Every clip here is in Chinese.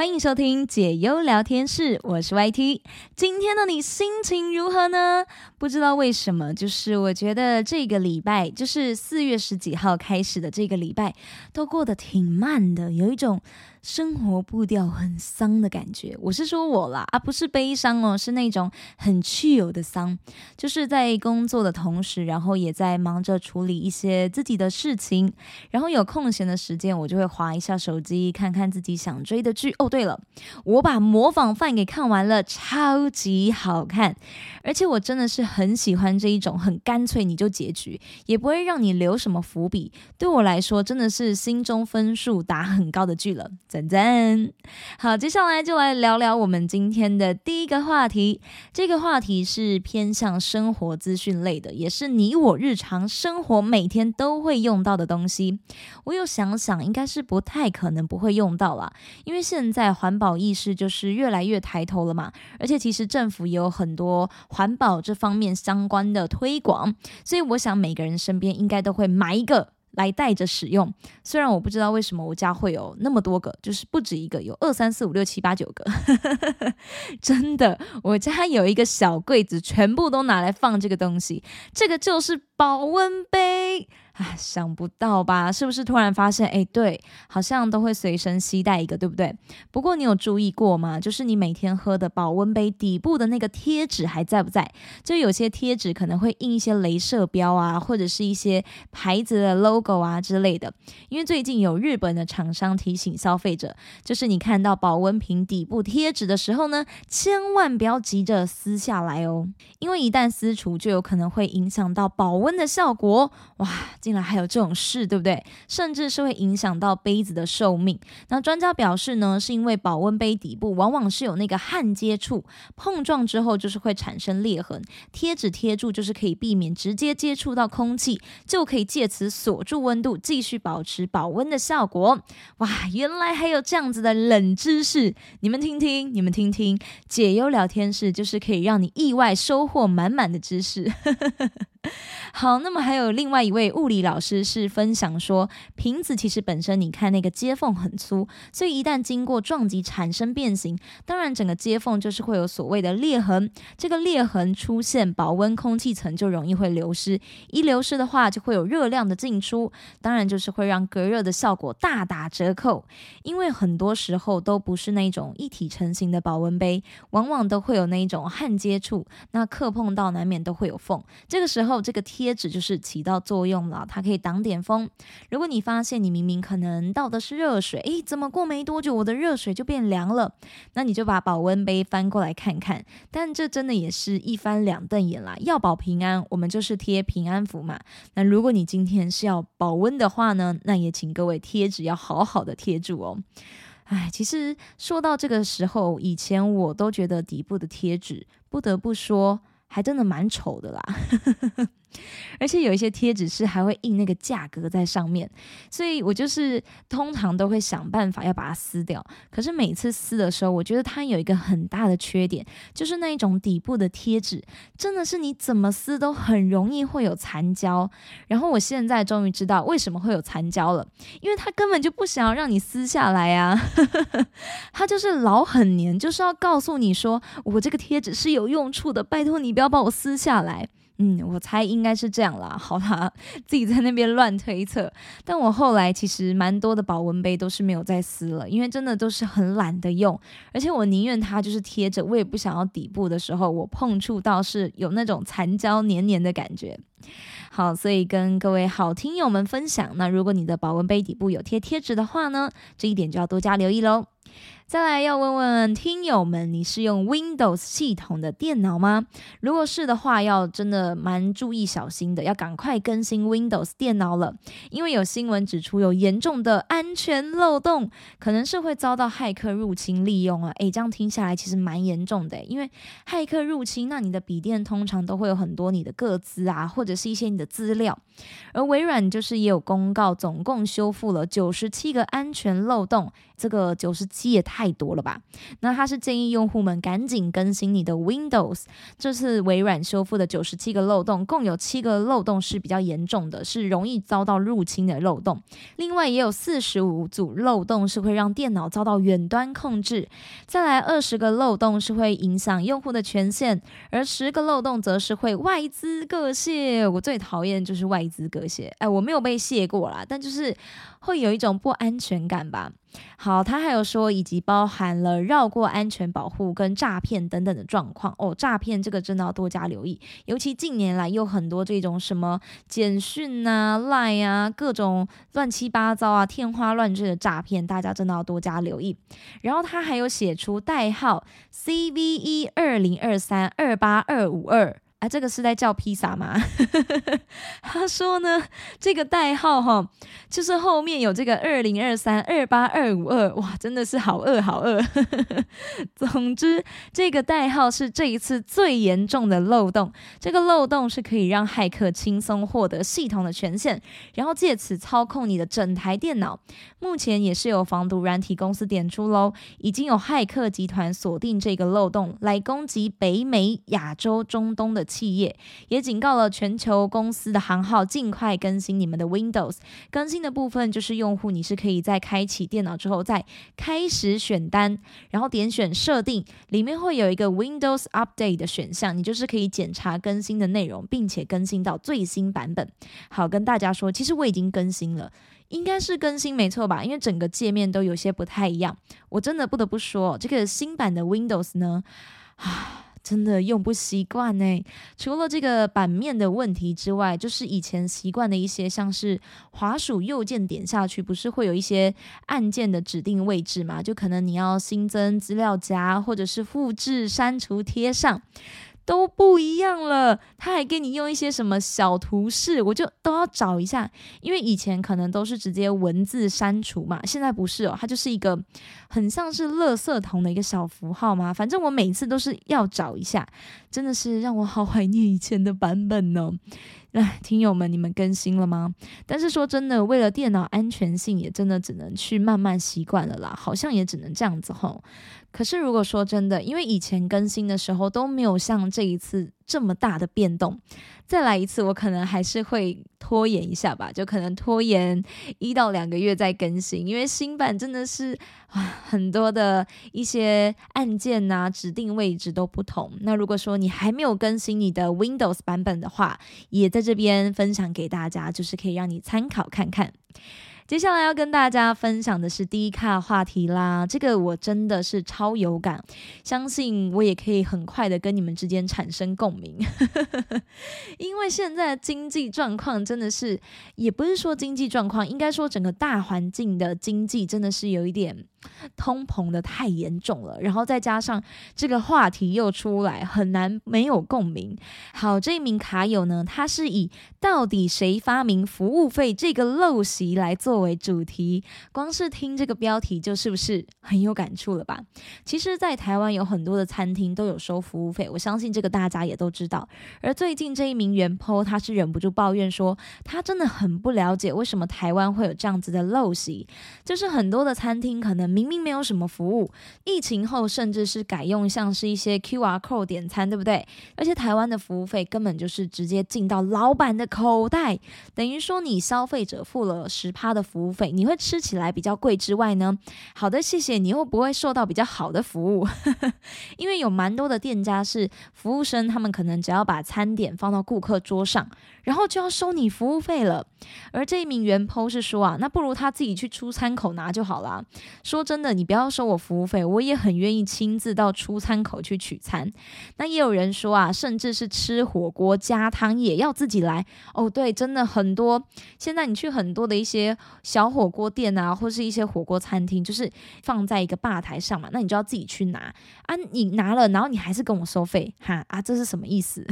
欢迎收听解忧聊天室，我是 YT。今天的你心情如何呢？不知道为什么，就是我觉得这个礼拜，就是四月十几号开始的这个礼拜，都过得挺慢的，有一种。生活步调很丧的感觉，我是说我啦，而不是悲伤哦，是那种很去有的丧，就是在工作的同时，然后也在忙着处理一些自己的事情，然后有空闲的时间，我就会划一下手机，看看自己想追的剧。哦，对了，我把《模仿犯》给看完了，超级好看，而且我真的是很喜欢这一种很干脆你就结局，也不会让你留什么伏笔，对我来说真的是心中分数打很高的剧了。赞赞，好，接下来就来聊聊我们今天的第一个话题。这个话题是偏向生活资讯类的，也是你我日常生活每天都会用到的东西。我有想想，应该是不太可能不会用到啦，因为现在环保意识就是越来越抬头了嘛。而且其实政府也有很多环保这方面相关的推广，所以我想每个人身边应该都会买一个。来带着使用，虽然我不知道为什么我家会有那么多个，就是不止一个，有二三四五六七八九个，真的，我家有一个小柜子，全部都拿来放这个东西，这个就是保温杯。啊，想不到吧？是不是突然发现，哎，对，好像都会随身携带一个，对不对？不过你有注意过吗？就是你每天喝的保温杯底部的那个贴纸还在不在？就有些贴纸可能会印一些镭射标啊，或者是一些牌子的 logo 啊之类的。因为最近有日本的厂商提醒消费者，就是你看到保温瓶底部贴纸的时候呢，千万不要急着撕下来哦，因为一旦撕除，就有可能会影响到保温温的效果。哇！竟然还有这种事，对不对？甚至是会影响到杯子的寿命。那专家表示呢，是因为保温杯底部往往是有那个焊接处，碰撞之后就是会产生裂痕。贴纸贴住就是可以避免直接接触到空气，就可以借此锁住温度，继续保持保温的效果。哇，原来还有这样子的冷知识！你们听听，你们听听，解忧聊天室就是可以让你意外收获满满的知识。好，那么还有另外一位物理老师是分享说，瓶子其实本身你看那个接缝很粗，所以一旦经过撞击产生变形，当然整个接缝就是会有所谓的裂痕。这个裂痕出现，保温空气层就容易会流失，一流失的话就会有热量的进出，当然就是会让隔热的效果大打折扣。因为很多时候都不是那种一体成型的保温杯，往往都会有那一种焊接处，那磕碰到难免都会有缝，这个时候。后这个贴纸就是起到作用了，它可以挡点风。如果你发现你明明可能倒的是热水，诶，怎么过没多久我的热水就变凉了？那你就把保温杯翻过来看看。但这真的也是一翻两瞪眼啦。要保平安，我们就是贴平安符嘛。那如果你今天是要保温的话呢，那也请各位贴纸要好好的贴住哦。哎，其实说到这个时候，以前我都觉得底部的贴纸，不得不说。还真的蛮丑的啦。而且有一些贴纸是还会印那个价格在上面，所以我就是通常都会想办法要把它撕掉。可是每次撕的时候，我觉得它有一个很大的缺点，就是那一种底部的贴纸真的是你怎么撕都很容易会有残胶。然后我现在终于知道为什么会有残胶了，因为它根本就不想要让你撕下来啊，它就是老很黏，就是要告诉你说我这个贴纸是有用处的，拜托你不要把我撕下来。嗯，我猜应该是这样啦。好啦，自己在那边乱推测。但我后来其实蛮多的保温杯都是没有再撕了，因为真的都是很懒得用，而且我宁愿它就是贴着，我也不想要底部的时候我碰触到是有那种残胶黏黏的感觉。好，所以跟各位好听友们分享，那如果你的保温杯底部有贴贴纸的话呢，这一点就要多加留意喽。再来要问问听友们，你是用 Windows 系统的电脑吗？如果是的话，要真的蛮注意小心的，要赶快更新 Windows 电脑了，因为有新闻指出有严重的安全漏洞，可能是会遭到骇客入侵利用啊！诶，这样听下来其实蛮严重的，因为骇客入侵，那你的笔电通常都会有很多你的个资啊，或者是一些你的资料，而微软就是也有公告，总共修复了九十七个安全漏洞，这个九十七也太。太多了吧？那他是建议用户们赶紧更新你的 Windows。这次微软修复的九十七个漏洞，共有七个漏洞是比较严重的，是容易遭到入侵的漏洞。另外也有四十五组漏洞是会让电脑遭到远端控制。再来二十个漏洞是会影响用户的权限，而十个漏洞则是会外资割卸。我最讨厌就是外资割卸，哎，我没有被卸过啦，但就是会有一种不安全感吧。好，他还有说，以及包含了绕过安全保护跟诈骗等等的状况哦。诈骗这个真的要多加留意，尤其近年来有很多这种什么简讯啊、Line 啊，各种乱七八糟啊、天花乱坠的诈骗，大家真的要多加留意。然后他还有写出代号 CVE 二零二三二八二五二。啊，这个是在叫披萨吗？他说呢，这个代号哈，就是后面有这个二零二三二八二五二，哇，真的是好饿好饿。总之，这个代号是这一次最严重的漏洞。这个漏洞是可以让骇客轻松获得系统的权限，然后借此操控你的整台电脑。目前也是有防毒软体公司点出喽，已经有骇客集团锁定这个漏洞来攻击北美、亚洲、中东的。企业也警告了全球公司的行号，尽快更新你们的 Windows。更新的部分就是用户，你是可以在开启电脑之后，再开始选单，然后点选设定，里面会有一个 Windows Update 的选项，你就是可以检查更新的内容，并且更新到最新版本。好，跟大家说，其实我已经更新了，应该是更新没错吧？因为整个界面都有些不太一样。我真的不得不说，这个新版的 Windows 呢，啊。真的用不习惯呢。除了这个版面的问题之外，就是以前习惯的一些，像是滑鼠右键点下去，不是会有一些按键的指定位置嘛？就可能你要新增资料夹，或者是复制、删除、贴上。都不一样了，他还给你用一些什么小图示，我就都要找一下，因为以前可能都是直接文字删除嘛，现在不是哦，它就是一个很像是乐色桶的一个小符号嘛，反正我每次都是要找一下，真的是让我好怀念以前的版本呢。哎，听友们，你们更新了吗？但是说真的，为了电脑安全性，也真的只能去慢慢习惯了啦，好像也只能这样子吼。可是如果说真的，因为以前更新的时候都没有像这一次这么大的变动，再来一次，我可能还是会拖延一下吧，就可能拖延一到两个月再更新，因为新版真的是很多的一些按键呐、指定位置都不同。那如果说你还没有更新你的 Windows 版本的话，也在这边分享给大家，就是可以让你参考看看。接下来要跟大家分享的是第一卡话题啦，这个我真的是超有感，相信我也可以很快的跟你们之间产生共鸣，因为现在经济状况真的是，也不是说经济状况，应该说整个大环境的经济真的是有一点。通膨的太严重了，然后再加上这个话题又出来，很难没有共鸣。好，这一名卡友呢，他是以到底谁发明服务费这个陋习来作为主题，光是听这个标题就是不是很有感触了吧？其实，在台湾有很多的餐厅都有收服务费，我相信这个大家也都知道。而最近这一名原 po 他是忍不住抱怨说，他真的很不了解为什么台湾会有这样子的陋习，就是很多的餐厅可能。明明没有什么服务，疫情后甚至是改用像是一些 QR code 点餐，对不对？而且台湾的服务费根本就是直接进到老板的口袋，等于说你消费者付了十趴的服务费，你会吃起来比较贵之外呢，好的，谢谢你又不会受到比较好的服务，因为有蛮多的店家是服务生，他们可能只要把餐点放到顾客桌上，然后就要收你服务费了。而这一名原 PO 是说啊，那不如他自己去出餐口拿就好了。说。说真的，你不要收我服务费，我也很愿意亲自到出餐口去取餐。那也有人说啊，甚至是吃火锅加汤也要自己来哦。对，真的很多。现在你去很多的一些小火锅店啊，或是一些火锅餐厅，就是放在一个吧台上嘛，那你就要自己去拿啊。你拿了，然后你还是跟我收费，哈啊，这是什么意思？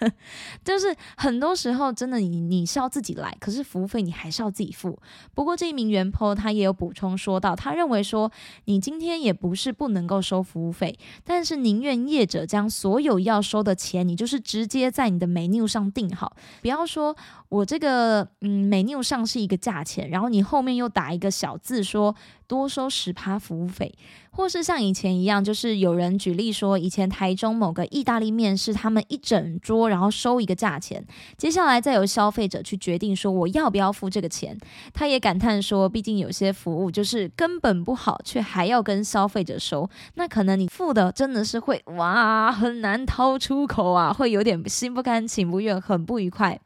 就是很多时候真的，你你是要自己来，可是服务费你还是要自己付。不过这一名原 po 他也有补充说到，他认为。说你今天也不是不能够收服务费，但是宁愿业者将所有要收的钱，你就是直接在你的 menu 上定好，不要说我这个嗯 menu 上是一个价钱，然后你后面又打一个小字说多收十趴服务费，或是像以前一样，就是有人举例说，以前台中某个意大利面是他们一整桌，然后收一个价钱，接下来再由消费者去决定说我要不要付这个钱。他也感叹说，毕竟有些服务就是根本不好，却还要跟消费者收，那可能你付的真的是会哇很难掏出口啊，会有点心不甘情不愿，很不愉快。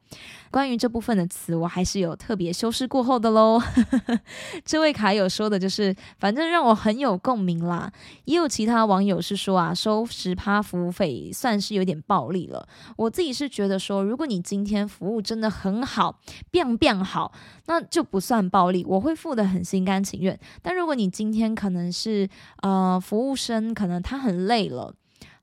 关于这部分的词，我还是有特别修饰过后的喽。这位卡友说的就是，反正让我很有共鸣啦。也有其他网友是说啊，收十趴服务费算是有点暴利了。我自己是觉得说，如果你今天服务真的很好，变变好，那就不算暴利，我会付的很心甘情愿。但如果你今天可能是呃服务生，可能他很累了。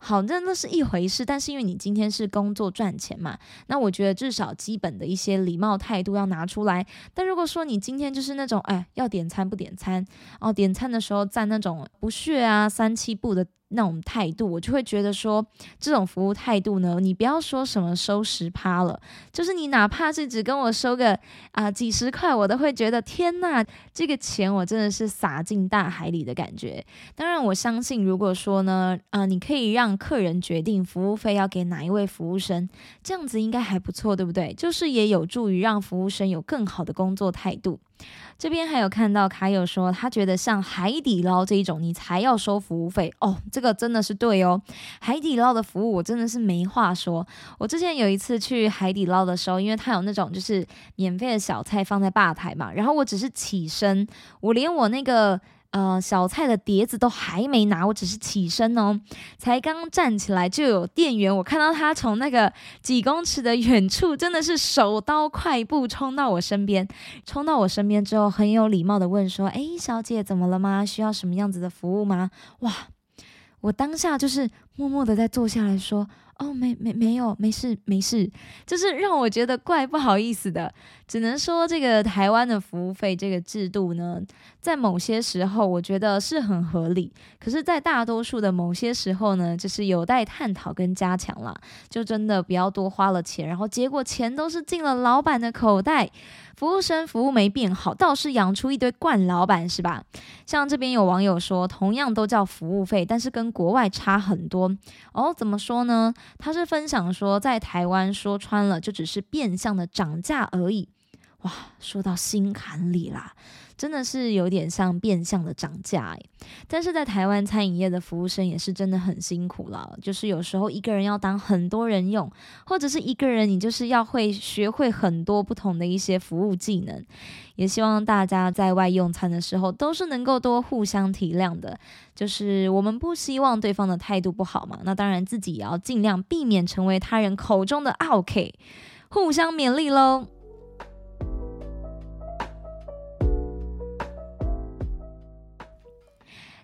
好，那那是一回事，但是因为你今天是工作赚钱嘛，那我觉得至少基本的一些礼貌态度要拿出来。但如果说你今天就是那种，哎，要点餐不点餐，哦，点餐的时候在那种不屑啊、三七步的。那种态度，我就会觉得说，这种服务态度呢，你不要说什么收十趴了，就是你哪怕是只跟我收个啊几十块，我都会觉得天呐，这个钱我真的是撒进大海里的感觉。当然，我相信如果说呢，啊，你可以让客人决定服务费要给哪一位服务生，这样子应该还不错，对不对？就是也有助于让服务生有更好的工作态度。这边还有看到卡友说，他觉得像海底捞这一种，你才要收服务费哦。这个真的是对哦，海底捞的服务我真的是没话说。我之前有一次去海底捞的时候，因为他有那种就是免费的小菜放在吧台嘛，然后我只是起身，我连我那个。呃，小菜的碟子都还没拿，我只是起身哦，才刚站起来就有店员，我看到他从那个几公尺的远处，真的是手刀快步冲到我身边，冲到我身边之后，很有礼貌的问说：“哎，小姐，怎么了吗？需要什么样子的服务吗？”哇，我当下就是默默的在坐下来说。哦，没没没有，没事没事，就是让我觉得怪不好意思的。只能说这个台湾的服务费这个制度呢，在某些时候我觉得是很合理，可是，在大多数的某些时候呢，就是有待探讨跟加强了。就真的不要多花了钱，然后结果钱都是进了老板的口袋。服务生服务没变好，倒是养出一堆惯老板，是吧？像这边有网友说，同样都叫服务费，但是跟国外差很多哦。怎么说呢？他是分享说，在台湾说穿了就只是变相的涨价而已。哇，说到心坎里啦。真的是有点像变相的涨价诶。但是在台湾餐饮业的服务生也是真的很辛苦了，就是有时候一个人要当很多人用，或者是一个人你就是要会学会很多不同的一些服务技能。也希望大家在外用餐的时候都是能够多互相体谅的，就是我们不希望对方的态度不好嘛，那当然自己也要尽量避免成为他人口中的 OK，互相勉励喽。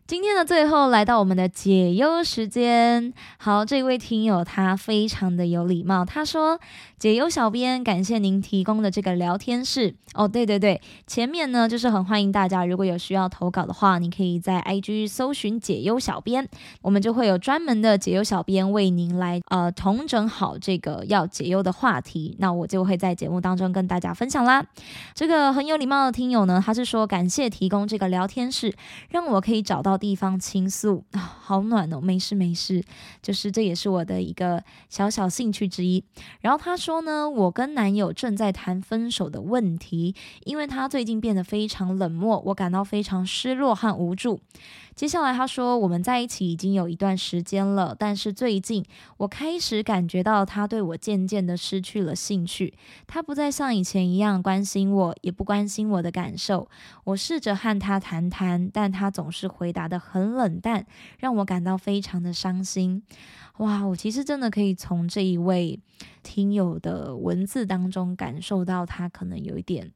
今天的最后来到我们的解忧时间。好，这位听友他非常的有礼貌，他说：“解忧小编，感谢您提供的这个聊天室。哦，对对对，前面呢就是很欢迎大家，如果有需要投稿的话，你可以在 IG 搜寻解忧小编，我们就会有专门的解忧小编为您来呃统整好这个要解忧的话题。那我就会在节目当中跟大家分享啦。这个很有礼貌的听友呢，他是说感谢提供这个聊天室，让我可以找到。地方倾诉，好暖哦！没事没事，就是这也是我的一个小小兴趣之一。然后他说呢，我跟男友正在谈分手的问题，因为他最近变得非常冷漠，我感到非常失落和无助。接下来他说，我们在一起已经有一段时间了，但是最近我开始感觉到他对我渐渐的失去了兴趣，他不再像以前一样关心我，也不关心我的感受。我试着和他谈谈，但他总是回答的很冷淡，让我感到非常的伤心。哇，我其实真的可以从这一位听友的文字当中感受到他可能有一点。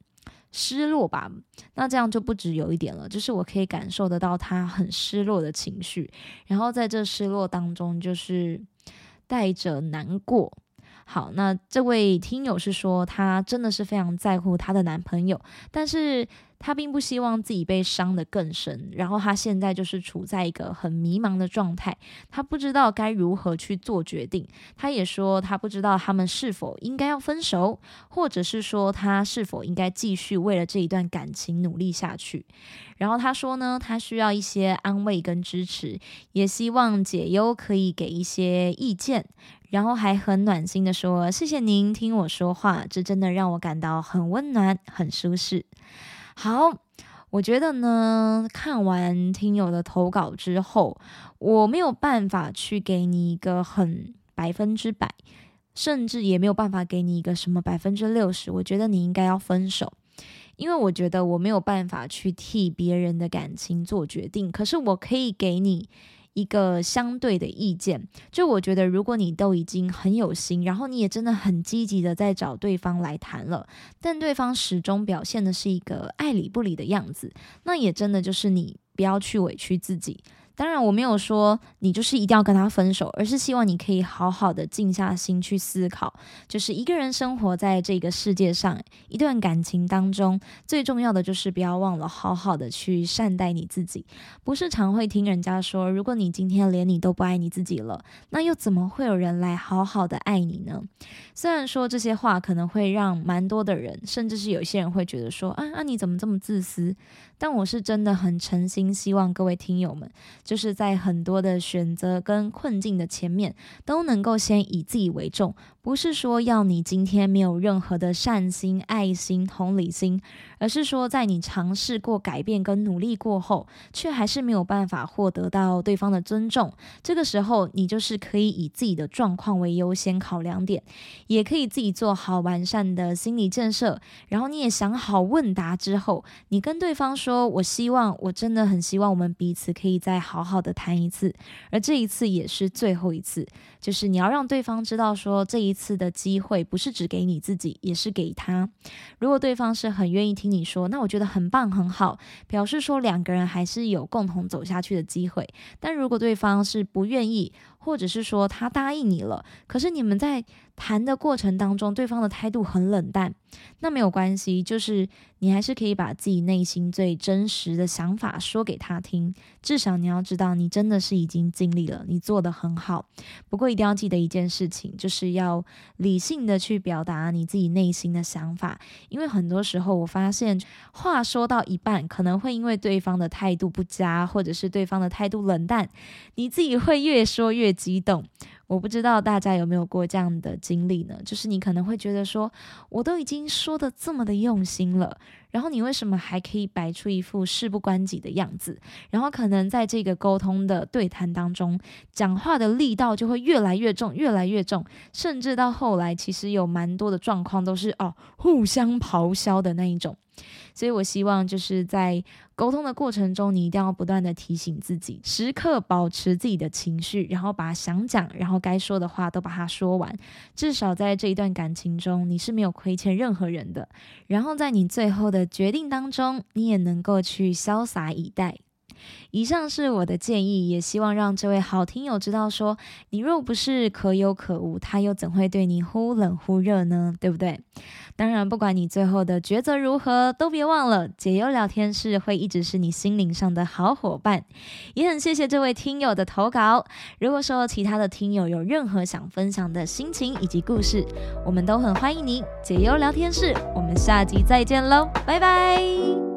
失落吧，那这样就不止有一点了，就是我可以感受得到他很失落的情绪，然后在这失落当中，就是带着难过。好，那这位听友是说，她真的是非常在乎她的男朋友，但是。她并不希望自己被伤得更深，然后她现在就是处在一个很迷茫的状态，她不知道该如何去做决定。她也说，她不知道他们是否应该要分手，或者是说她是否应该继续为了这一段感情努力下去。然后她说呢，她需要一些安慰跟支持，也希望解忧可以给一些意见，然后还很暖心的说：“谢谢您听我说话，这真的让我感到很温暖、很舒适。”好，我觉得呢，看完听友的投稿之后，我没有办法去给你一个很百分之百，甚至也没有办法给你一个什么百分之六十。我觉得你应该要分手，因为我觉得我没有办法去替别人的感情做决定，可是我可以给你。一个相对的意见，就我觉得，如果你都已经很有心，然后你也真的很积极的在找对方来谈了，但对方始终表现的是一个爱理不理的样子，那也真的就是你不要去委屈自己。当然，我没有说你就是一定要跟他分手，而是希望你可以好好的静下心去思考，就是一个人生活在这个世界上，一段感情当中，最重要的就是不要忘了好好的去善待你自己。不是常会听人家说，如果你今天连你都不爱你自己了，那又怎么会有人来好好的爱你呢？虽然说这些话可能会让蛮多的人，甚至是有些人会觉得说，啊啊，你怎么这么自私？但我是真的很诚心希望各位听友们。就是在很多的选择跟困境的前面，都能够先以自己为重。不是说要你今天没有任何的善心、爱心、同理心，而是说在你尝试过改变跟努力过后，却还是没有办法获得到对方的尊重。这个时候，你就是可以以自己的状况为优先考量点，也可以自己做好完善的心理建设。然后你也想好问答之后，你跟对方说：“我希望，我真的很希望我们彼此可以再好好的谈一次，而这一次也是最后一次。”就是你要让对方知道说这一。一次的机会不是只给你自己，也是给他。如果对方是很愿意听你说，那我觉得很棒很好，表示说两个人还是有共同走下去的机会。但如果对方是不愿意，或者是说他答应你了，可是你们在谈的过程当中，对方的态度很冷淡，那没有关系，就是你还是可以把自己内心最真实的想法说给他听。至少你要知道，你真的是已经尽力了，你做的很好。不过一定要记得一件事情，就是要理性的去表达你自己内心的想法，因为很多时候我发现话说到一半，可能会因为对方的态度不佳，或者是对方的态度冷淡，你自己会越说越激动，我不知道大家有没有过这样的经历呢？就是你可能会觉得说，我都已经说的这么的用心了，然后你为什么还可以摆出一副事不关己的样子？然后可能在这个沟通的对谈当中，讲话的力道就会越来越重，越来越重，甚至到后来，其实有蛮多的状况都是哦，互相咆哮的那一种。所以，我希望就是在沟通的过程中，你一定要不断的提醒自己，时刻保持自己的情绪，然后把想讲，然后该说的话都把它说完。至少在这一段感情中，你是没有亏欠任何人的。然后在你最后的决定当中，你也能够去潇洒以待。以上是我的建议，也希望让这位好听友知道，说你若不是可有可无，他又怎会对你忽冷忽热呢？对不对？当然，不管你最后的抉择如何，都别忘了解忧聊天室会一直是你心灵上的好伙伴。也很谢谢这位听友的投稿。如果说其他的听友有任何想分享的心情以及故事，我们都很欢迎你解忧聊天室。我们下集再见喽，拜拜。